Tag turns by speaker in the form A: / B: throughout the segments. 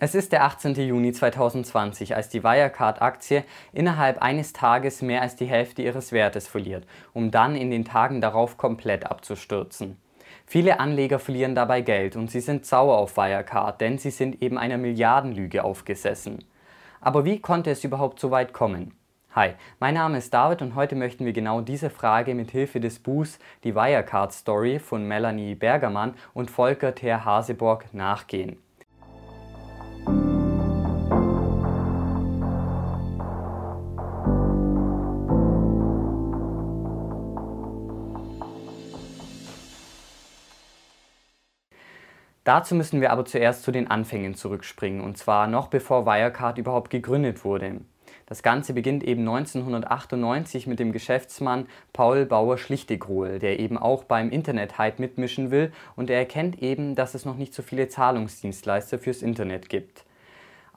A: Es ist der 18. Juni 2020, als die Wirecard-Aktie innerhalb eines Tages mehr als die Hälfte ihres Wertes verliert, um dann in den Tagen darauf komplett abzustürzen. Viele Anleger verlieren dabei Geld und sie sind sauer auf Wirecard, denn sie sind eben einer Milliardenlüge aufgesessen. Aber wie konnte es überhaupt so weit kommen? Hi, mein Name ist David und heute möchten wir genau diese Frage mit Hilfe des Buchs Die Wirecard Story von Melanie Bergermann und Volker Ter Haseborg nachgehen. Dazu müssen wir aber zuerst zu den Anfängen zurückspringen, und zwar noch bevor Wirecard überhaupt gegründet wurde. Das Ganze beginnt eben 1998 mit dem Geschäftsmann Paul Bauer-Schlichtegrohl, der eben auch beim Internet-Hype mitmischen will und er erkennt eben, dass es noch nicht so viele Zahlungsdienstleister fürs Internet gibt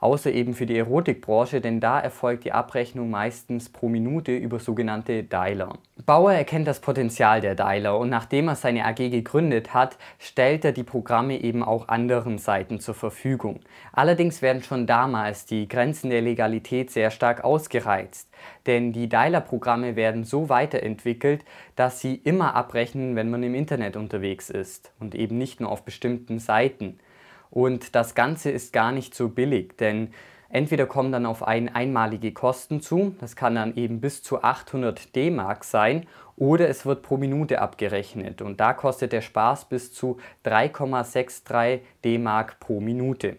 A: außer eben für die Erotikbranche, denn da erfolgt die Abrechnung meistens pro Minute über sogenannte Dialer. Bauer erkennt das Potenzial der Dialer und nachdem er seine AG gegründet hat, stellt er die Programme eben auch anderen Seiten zur Verfügung. Allerdings werden schon damals die Grenzen der Legalität sehr stark ausgereizt, denn die Dialer-Programme werden so weiterentwickelt, dass sie immer abrechnen, wenn man im Internet unterwegs ist und eben nicht nur auf bestimmten Seiten. Und das Ganze ist gar nicht so billig, denn entweder kommen dann auf einen einmalige Kosten zu, das kann dann eben bis zu 800 D-Mark sein, oder es wird pro Minute abgerechnet und da kostet der Spaß bis zu 3,63 D-Mark pro Minute.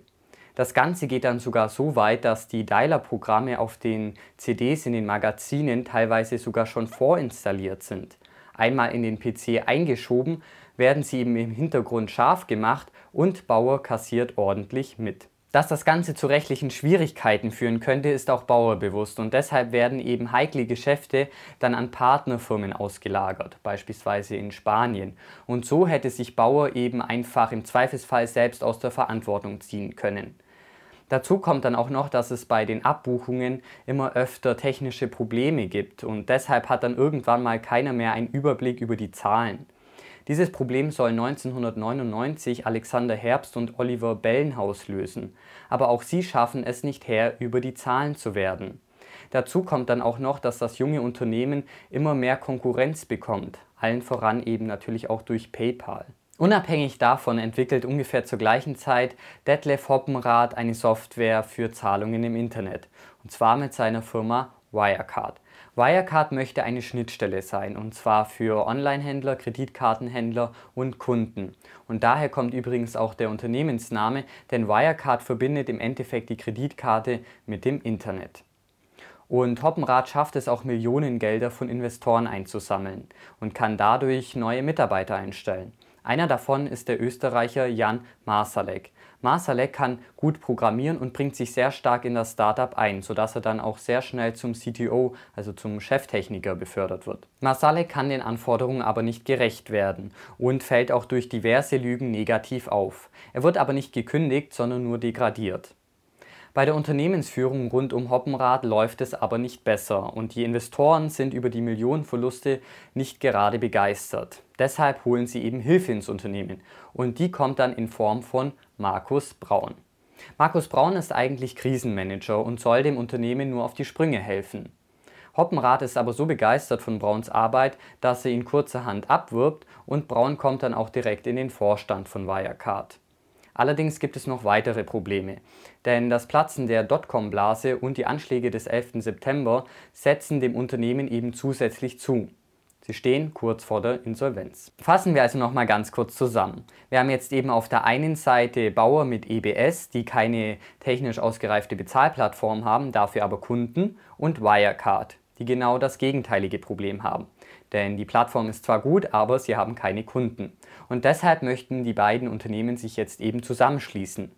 A: Das Ganze geht dann sogar so weit, dass die Dialer-Programme auf den CDs in den Magazinen teilweise sogar schon vorinstalliert sind. Einmal in den PC eingeschoben, werden sie eben im Hintergrund scharf gemacht und Bauer kassiert ordentlich mit. Dass das Ganze zu rechtlichen Schwierigkeiten führen könnte, ist auch Bauer bewusst und deshalb werden eben heikle Geschäfte dann an Partnerfirmen ausgelagert, beispielsweise in Spanien. Und so hätte sich Bauer eben einfach im Zweifelsfall selbst aus der Verantwortung ziehen können. Dazu kommt dann auch noch, dass es bei den Abbuchungen immer öfter technische Probleme gibt und deshalb hat dann irgendwann mal keiner mehr einen Überblick über die Zahlen. Dieses Problem soll 1999 Alexander Herbst und Oliver Bellenhaus lösen, aber auch sie schaffen es nicht her, über die Zahlen zu werden. Dazu kommt dann auch noch, dass das junge Unternehmen immer mehr Konkurrenz bekommt, allen voran eben natürlich auch durch PayPal. Unabhängig davon entwickelt ungefähr zur gleichen Zeit Detlef Hoppenrath eine Software für Zahlungen im Internet, und zwar mit seiner Firma Wirecard. Wirecard möchte eine Schnittstelle sein, und zwar für Onlinehändler, Kreditkartenhändler und Kunden. Und daher kommt übrigens auch der Unternehmensname, denn Wirecard verbindet im Endeffekt die Kreditkarte mit dem Internet. Und Hoppenrad schafft es auch Millionengelder von Investoren einzusammeln und kann dadurch neue Mitarbeiter einstellen. Einer davon ist der Österreicher Jan Marsalek. Marsalek kann gut programmieren und bringt sich sehr stark in das Startup ein, sodass er dann auch sehr schnell zum CTO, also zum Cheftechniker, befördert wird. Marsalek kann den Anforderungen aber nicht gerecht werden und fällt auch durch diverse Lügen negativ auf. Er wird aber nicht gekündigt, sondern nur degradiert. Bei der Unternehmensführung rund um Hoppenrad läuft es aber nicht besser und die Investoren sind über die Millionenverluste nicht gerade begeistert. Deshalb holen sie eben Hilfe ins Unternehmen und die kommt dann in Form von Markus Braun. Markus Braun ist eigentlich Krisenmanager und soll dem Unternehmen nur auf die Sprünge helfen. Hoppenrad ist aber so begeistert von Brauns Arbeit, dass er ihn kurzerhand abwirbt und Braun kommt dann auch direkt in den Vorstand von Wirecard. Allerdings gibt es noch weitere Probleme, denn das Platzen der Dotcom-Blase und die Anschläge des 11. September setzen dem Unternehmen eben zusätzlich zu. Sie stehen kurz vor der Insolvenz. Fassen wir also nochmal ganz kurz zusammen. Wir haben jetzt eben auf der einen Seite Bauer mit EBS, die keine technisch ausgereifte Bezahlplattform haben, dafür aber Kunden und Wirecard, die genau das gegenteilige Problem haben. Denn die Plattform ist zwar gut, aber sie haben keine Kunden. Und deshalb möchten die beiden Unternehmen sich jetzt eben zusammenschließen.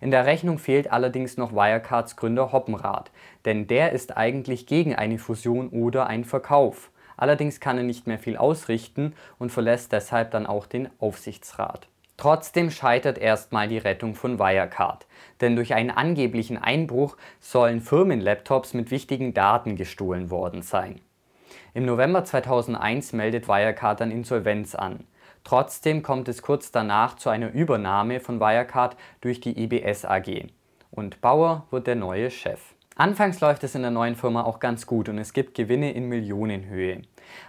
A: In der Rechnung fehlt allerdings noch Wirecards Gründer Hoppenrath, denn der ist eigentlich gegen eine Fusion oder einen Verkauf. Allerdings kann er nicht mehr viel ausrichten und verlässt deshalb dann auch den Aufsichtsrat. Trotzdem scheitert erstmal die Rettung von Wirecard, denn durch einen angeblichen Einbruch sollen Firmenlaptops mit wichtigen Daten gestohlen worden sein. Im November 2001 meldet Wirecard dann Insolvenz an. Trotzdem kommt es kurz danach zu einer Übernahme von Wirecard durch die IBS AG. und Bauer wird der neue Chef. Anfangs läuft es in der neuen Firma auch ganz gut und es gibt Gewinne in Millionenhöhe.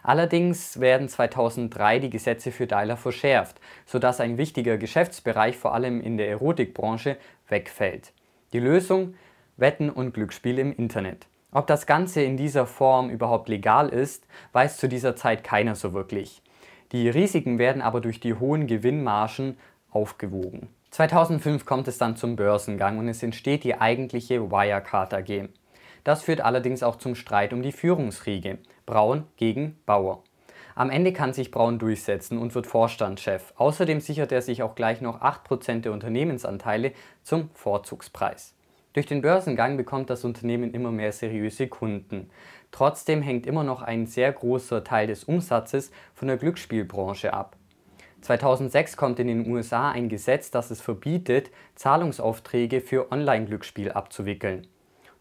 A: Allerdings werden 2003 die Gesetze für Dialer verschärft, sodass ein wichtiger Geschäftsbereich vor allem in der Erotikbranche wegfällt. Die Lösung? Wetten und Glücksspiel im Internet. Ob das Ganze in dieser Form überhaupt legal ist, weiß zu dieser Zeit keiner so wirklich. Die Risiken werden aber durch die hohen Gewinnmargen aufgewogen. 2005 kommt es dann zum Börsengang und es entsteht die eigentliche Wirecard AG. Das führt allerdings auch zum Streit um die Führungsriege. Braun gegen Bauer. Am Ende kann sich Braun durchsetzen und wird Vorstandschef. Außerdem sichert er sich auch gleich noch 8% der Unternehmensanteile zum Vorzugspreis. Durch den Börsengang bekommt das Unternehmen immer mehr seriöse Kunden. Trotzdem hängt immer noch ein sehr großer Teil des Umsatzes von der Glücksspielbranche ab. 2006 kommt in den USA ein Gesetz, das es verbietet, Zahlungsaufträge für Online-Glücksspiel abzuwickeln.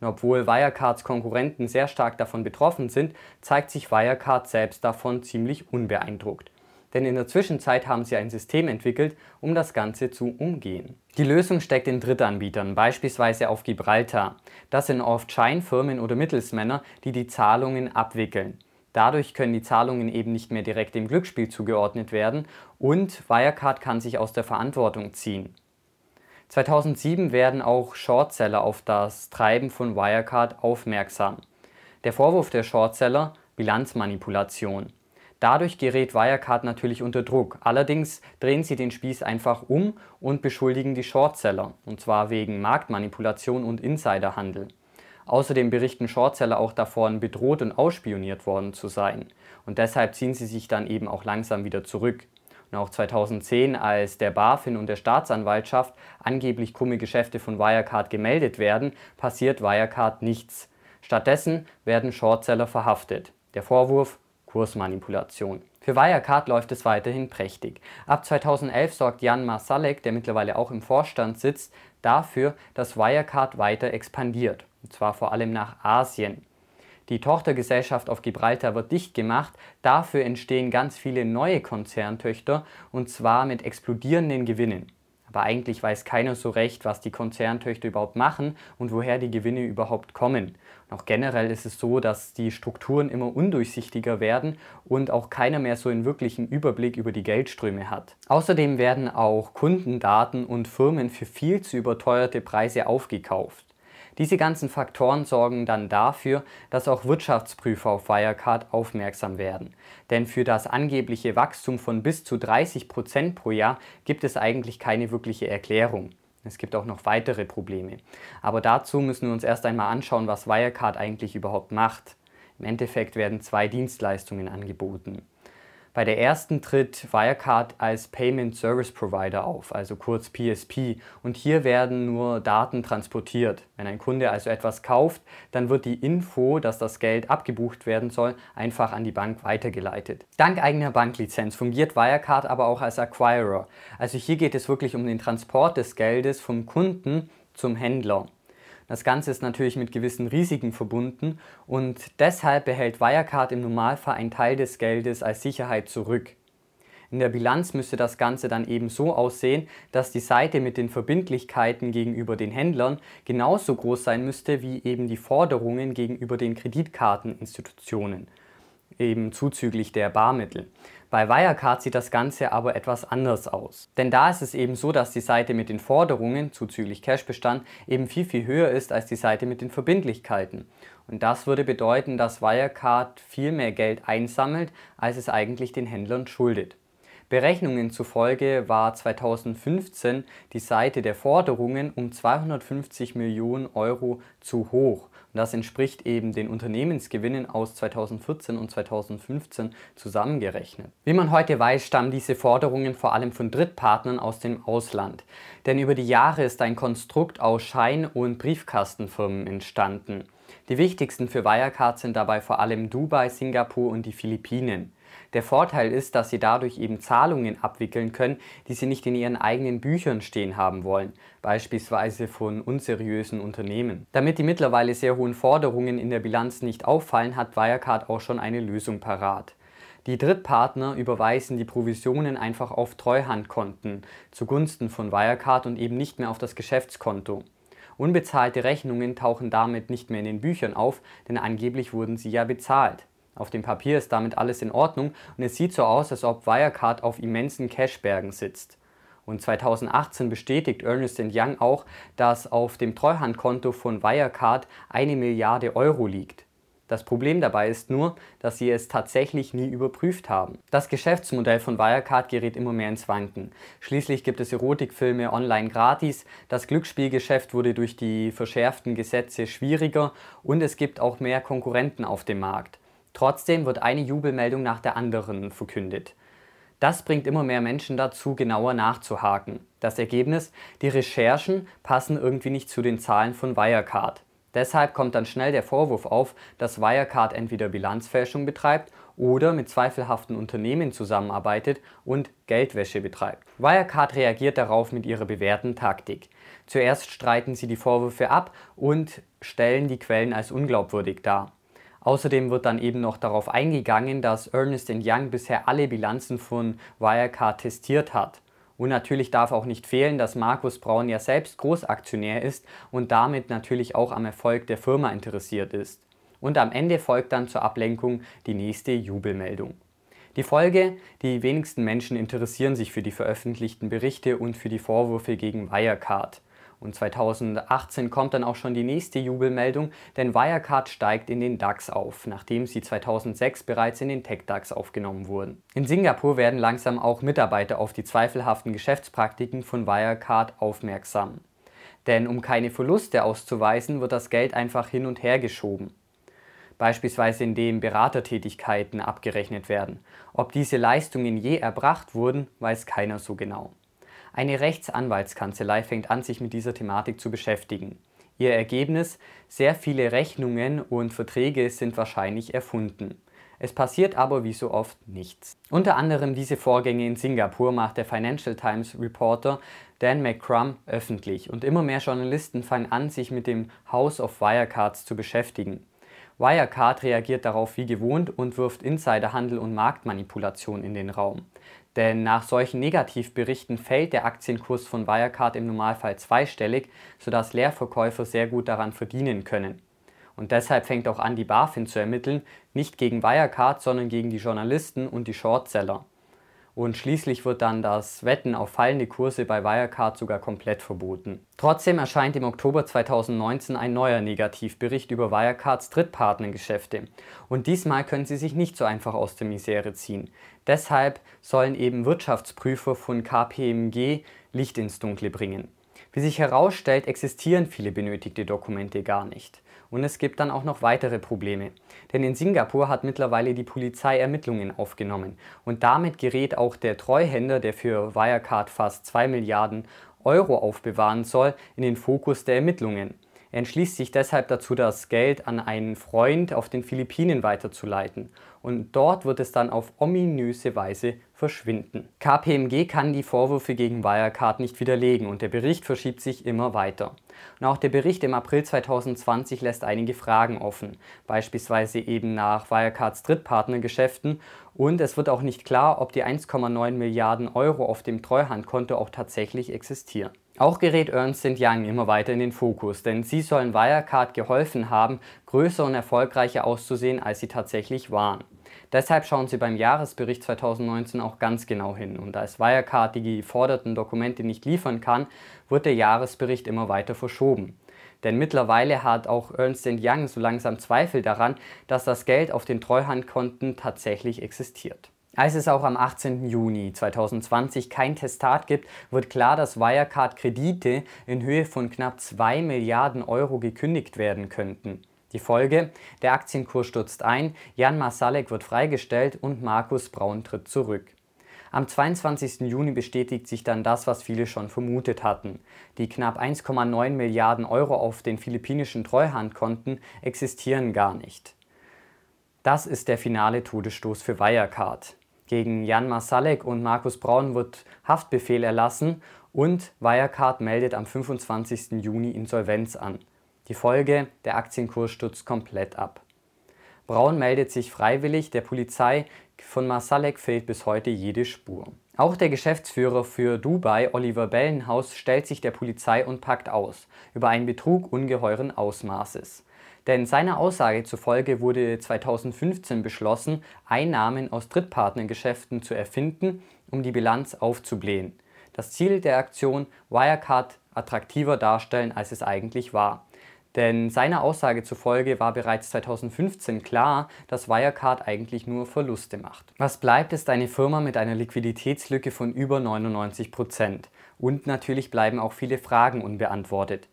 A: Und obwohl Wirecards Konkurrenten sehr stark davon betroffen sind, zeigt sich Wirecard selbst davon ziemlich unbeeindruckt. Denn in der Zwischenzeit haben sie ein System entwickelt, um das Ganze zu umgehen. Die Lösung steckt in Drittanbietern, beispielsweise auf Gibraltar. Das sind oft Scheinfirmen oder Mittelsmänner, die die Zahlungen abwickeln. Dadurch können die Zahlungen eben nicht mehr direkt dem Glücksspiel zugeordnet werden und Wirecard kann sich aus der Verantwortung ziehen. 2007 werden auch Shortseller auf das Treiben von Wirecard aufmerksam. Der Vorwurf der Shortseller Bilanzmanipulation. Dadurch gerät Wirecard natürlich unter Druck. Allerdings drehen sie den Spieß einfach um und beschuldigen die Shortseller, und zwar wegen Marktmanipulation und Insiderhandel. Außerdem berichten Shortseller auch davon, bedroht und ausspioniert worden zu sein. Und deshalb ziehen sie sich dann eben auch langsam wieder zurück. Und auch 2010, als der BaFin und der Staatsanwaltschaft angeblich krumme Geschäfte von Wirecard gemeldet werden, passiert Wirecard nichts. Stattdessen werden Shortseller verhaftet. Der Vorwurf Kursmanipulation. Für Wirecard läuft es weiterhin prächtig. Ab 2011 sorgt Jan Masalek, der mittlerweile auch im Vorstand sitzt, dafür, dass Wirecard weiter expandiert und zwar vor allem nach Asien. Die Tochtergesellschaft auf Gibraltar wird dicht gemacht, dafür entstehen ganz viele neue Konzerntöchter und zwar mit explodierenden Gewinnen. Aber eigentlich weiß keiner so recht, was die Konzerntöchter überhaupt machen und woher die Gewinne überhaupt kommen. Auch generell ist es so, dass die Strukturen immer undurchsichtiger werden und auch keiner mehr so einen wirklichen Überblick über die Geldströme hat. Außerdem werden auch Kundendaten und Firmen für viel zu überteuerte Preise aufgekauft. Diese ganzen Faktoren sorgen dann dafür, dass auch Wirtschaftsprüfer auf Wirecard aufmerksam werden. Denn für das angebliche Wachstum von bis zu 30 Prozent pro Jahr gibt es eigentlich keine wirkliche Erklärung. Es gibt auch noch weitere Probleme. Aber dazu müssen wir uns erst einmal anschauen, was Wirecard eigentlich überhaupt macht. Im Endeffekt werden zwei Dienstleistungen angeboten. Bei der ersten tritt Wirecard als Payment Service Provider auf, also kurz PSP. Und hier werden nur Daten transportiert. Wenn ein Kunde also etwas kauft, dann wird die Info, dass das Geld abgebucht werden soll, einfach an die Bank weitergeleitet. Dank eigener Banklizenz fungiert Wirecard aber auch als Acquirer. Also hier geht es wirklich um den Transport des Geldes vom Kunden zum Händler. Das Ganze ist natürlich mit gewissen Risiken verbunden und deshalb behält Wirecard im Normalfall einen Teil des Geldes als Sicherheit zurück. In der Bilanz müsste das Ganze dann eben so aussehen, dass die Seite mit den Verbindlichkeiten gegenüber den Händlern genauso groß sein müsste wie eben die Forderungen gegenüber den Kreditkarteninstitutionen, eben zuzüglich der Barmittel. Bei Wirecard sieht das Ganze aber etwas anders aus. Denn da ist es eben so, dass die Seite mit den Forderungen zuzüglich Cashbestand eben viel, viel höher ist als die Seite mit den Verbindlichkeiten. Und das würde bedeuten, dass Wirecard viel mehr Geld einsammelt, als es eigentlich den Händlern schuldet. Berechnungen zufolge war 2015 die Seite der Forderungen um 250 Millionen Euro zu hoch. Das entspricht eben den Unternehmensgewinnen aus 2014 und 2015 zusammengerechnet. Wie man heute weiß, stammen diese Forderungen vor allem von Drittpartnern aus dem Ausland. Denn über die Jahre ist ein Konstrukt aus Schein- und Briefkastenfirmen entstanden. Die wichtigsten für Wirecard sind dabei vor allem Dubai, Singapur und die Philippinen. Der Vorteil ist, dass sie dadurch eben Zahlungen abwickeln können, die sie nicht in ihren eigenen Büchern stehen haben wollen, beispielsweise von unseriösen Unternehmen. Damit die mittlerweile sehr hohen Forderungen in der Bilanz nicht auffallen, hat Wirecard auch schon eine Lösung parat. Die Drittpartner überweisen die Provisionen einfach auf Treuhandkonten zugunsten von Wirecard und eben nicht mehr auf das Geschäftskonto. Unbezahlte Rechnungen tauchen damit nicht mehr in den Büchern auf, denn angeblich wurden sie ja bezahlt. Auf dem Papier ist damit alles in Ordnung und es sieht so aus, als ob Wirecard auf immensen Cashbergen sitzt. Und 2018 bestätigt Ernest Young auch, dass auf dem Treuhandkonto von Wirecard eine Milliarde Euro liegt. Das Problem dabei ist nur, dass sie es tatsächlich nie überprüft haben. Das Geschäftsmodell von Wirecard gerät immer mehr ins Wanken. Schließlich gibt es Erotikfilme online gratis, das Glücksspielgeschäft wurde durch die verschärften Gesetze schwieriger und es gibt auch mehr Konkurrenten auf dem Markt. Trotzdem wird eine Jubelmeldung nach der anderen verkündet. Das bringt immer mehr Menschen dazu, genauer nachzuhaken. Das Ergebnis, die Recherchen passen irgendwie nicht zu den Zahlen von Wirecard. Deshalb kommt dann schnell der Vorwurf auf, dass Wirecard entweder Bilanzfälschung betreibt oder mit zweifelhaften Unternehmen zusammenarbeitet und Geldwäsche betreibt. Wirecard reagiert darauf mit ihrer bewährten Taktik. Zuerst streiten sie die Vorwürfe ab und stellen die Quellen als unglaubwürdig dar. Außerdem wird dann eben noch darauf eingegangen, dass Ernest Young bisher alle Bilanzen von Wirecard testiert hat. Und natürlich darf auch nicht fehlen, dass Markus Braun ja selbst Großaktionär ist und damit natürlich auch am Erfolg der Firma interessiert ist. Und am Ende folgt dann zur Ablenkung die nächste Jubelmeldung. Die Folge, die wenigsten Menschen interessieren sich für die veröffentlichten Berichte und für die Vorwürfe gegen Wirecard. Und 2018 kommt dann auch schon die nächste Jubelmeldung, denn Wirecard steigt in den DAX auf, nachdem sie 2006 bereits in den Tech-DAX aufgenommen wurden. In Singapur werden langsam auch Mitarbeiter auf die zweifelhaften Geschäftspraktiken von Wirecard aufmerksam. Denn um keine Verluste auszuweisen, wird das Geld einfach hin und her geschoben beispielsweise indem Beratertätigkeiten abgerechnet werden. Ob diese Leistungen je erbracht wurden, weiß keiner so genau. Eine Rechtsanwaltskanzlei fängt an, sich mit dieser Thematik zu beschäftigen. Ihr Ergebnis, sehr viele Rechnungen und Verträge sind wahrscheinlich erfunden. Es passiert aber wie so oft nichts. Unter anderem diese Vorgänge in Singapur macht der Financial Times Reporter Dan McCrum öffentlich und immer mehr Journalisten fangen an, sich mit dem House of Wirecards zu beschäftigen. Wirecard reagiert darauf wie gewohnt und wirft Insiderhandel und Marktmanipulation in den Raum. Denn nach solchen Negativberichten fällt der Aktienkurs von Wirecard im Normalfall zweistellig, sodass Leerverkäufer sehr gut daran verdienen können. Und deshalb fängt auch an, die BaFin zu ermitteln, nicht gegen Wirecard, sondern gegen die Journalisten und die Shortseller. Und schließlich wird dann das Wetten auf fallende Kurse bei Wirecard sogar komplett verboten. Trotzdem erscheint im Oktober 2019 ein neuer Negativbericht über Wirecards Drittpartnergeschäfte. Und diesmal können sie sich nicht so einfach aus der Misere ziehen. Deshalb sollen eben Wirtschaftsprüfer von KPMG Licht ins Dunkle bringen. Wie sich herausstellt, existieren viele benötigte Dokumente gar nicht. Und es gibt dann auch noch weitere Probleme. Denn in Singapur hat mittlerweile die Polizei Ermittlungen aufgenommen. Und damit gerät auch der Treuhänder, der für Wirecard fast 2 Milliarden Euro aufbewahren soll, in den Fokus der Ermittlungen. Er entschließt sich deshalb dazu, das Geld an einen Freund auf den Philippinen weiterzuleiten. Und dort wird es dann auf ominöse Weise verschwinden. KPMG kann die Vorwürfe gegen Wirecard nicht widerlegen und der Bericht verschiebt sich immer weiter. Und auch der Bericht im April 2020 lässt einige Fragen offen, beispielsweise eben nach Wirecards Drittpartnergeschäften und es wird auch nicht klar, ob die 1,9 Milliarden Euro auf dem Treuhandkonto auch tatsächlich existieren. Auch gerät Ernst Young immer weiter in den Fokus, denn sie sollen Wirecard geholfen haben, größer und erfolgreicher auszusehen, als sie tatsächlich waren. Deshalb schauen sie beim Jahresbericht 2019 auch ganz genau hin und als Wirecard die geforderten Dokumente nicht liefern kann, wird der Jahresbericht immer weiter verschoben. Denn mittlerweile hat auch Ernst Young so langsam Zweifel daran, dass das Geld auf den Treuhandkonten tatsächlich existiert. Als es auch am 18. Juni 2020 kein Testat gibt, wird klar, dass Wirecard Kredite in Höhe von knapp 2 Milliarden Euro gekündigt werden könnten. Die Folge, der Aktienkurs stürzt ein, Jan Masalek wird freigestellt und Markus Braun tritt zurück. Am 22. Juni bestätigt sich dann das, was viele schon vermutet hatten. Die knapp 1,9 Milliarden Euro auf den philippinischen Treuhandkonten existieren gar nicht. Das ist der finale Todesstoß für Wirecard. Gegen Jan Masalek und Markus Braun wird Haftbefehl erlassen und Wirecard meldet am 25. Juni Insolvenz an. Die Folge, der Aktienkurs stürzt komplett ab. Braun meldet sich freiwillig, der Polizei von Masalek fehlt bis heute jede Spur. Auch der Geschäftsführer für Dubai, Oliver Bellenhaus, stellt sich der Polizei und packt aus über einen Betrug ungeheuren Ausmaßes. Denn seiner Aussage zufolge wurde 2015 beschlossen, Einnahmen aus Drittpartnergeschäften zu erfinden, um die Bilanz aufzublähen. Das Ziel der Aktion Wirecard attraktiver darstellen, als es eigentlich war. Denn seiner Aussage zufolge war bereits 2015 klar, dass Wirecard eigentlich nur Verluste macht. Was bleibt, ist eine Firma mit einer Liquiditätslücke von über 99 Prozent. Und natürlich bleiben auch viele Fragen unbeantwortet.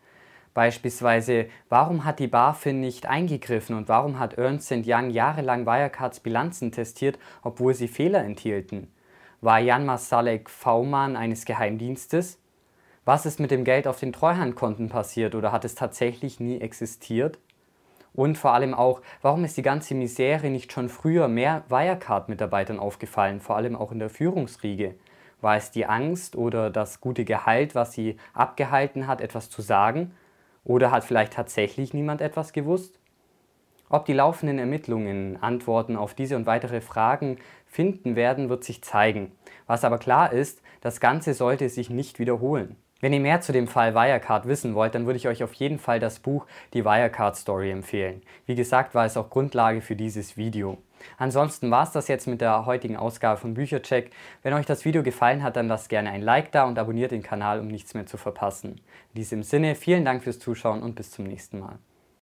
A: Beispielsweise, warum hat die BaFin nicht eingegriffen und warum hat Ernst Young jahrelang Wirecards Bilanzen testiert, obwohl sie Fehler enthielten? War Jan Masalek V-Mann eines Geheimdienstes? Was ist mit dem Geld auf den Treuhandkonten passiert oder hat es tatsächlich nie existiert? Und vor allem auch, warum ist die ganze Misere nicht schon früher mehr Wirecard-Mitarbeitern aufgefallen, vor allem auch in der Führungsriege? War es die Angst oder das gute Gehalt, was sie abgehalten hat, etwas zu sagen? Oder hat vielleicht tatsächlich niemand etwas gewusst? Ob die laufenden Ermittlungen Antworten auf diese und weitere Fragen finden werden, wird sich zeigen. Was aber klar ist, das Ganze sollte sich nicht wiederholen. Wenn ihr mehr zu dem Fall Wirecard wissen wollt, dann würde ich euch auf jeden Fall das Buch Die Wirecard Story empfehlen. Wie gesagt, war es auch Grundlage für dieses Video. Ansonsten war es das jetzt mit der heutigen Ausgabe von Büchercheck. Wenn euch das Video gefallen hat, dann lasst gerne ein Like da und abonniert den Kanal, um nichts mehr zu verpassen. In diesem Sinne, vielen Dank fürs Zuschauen und bis zum nächsten Mal.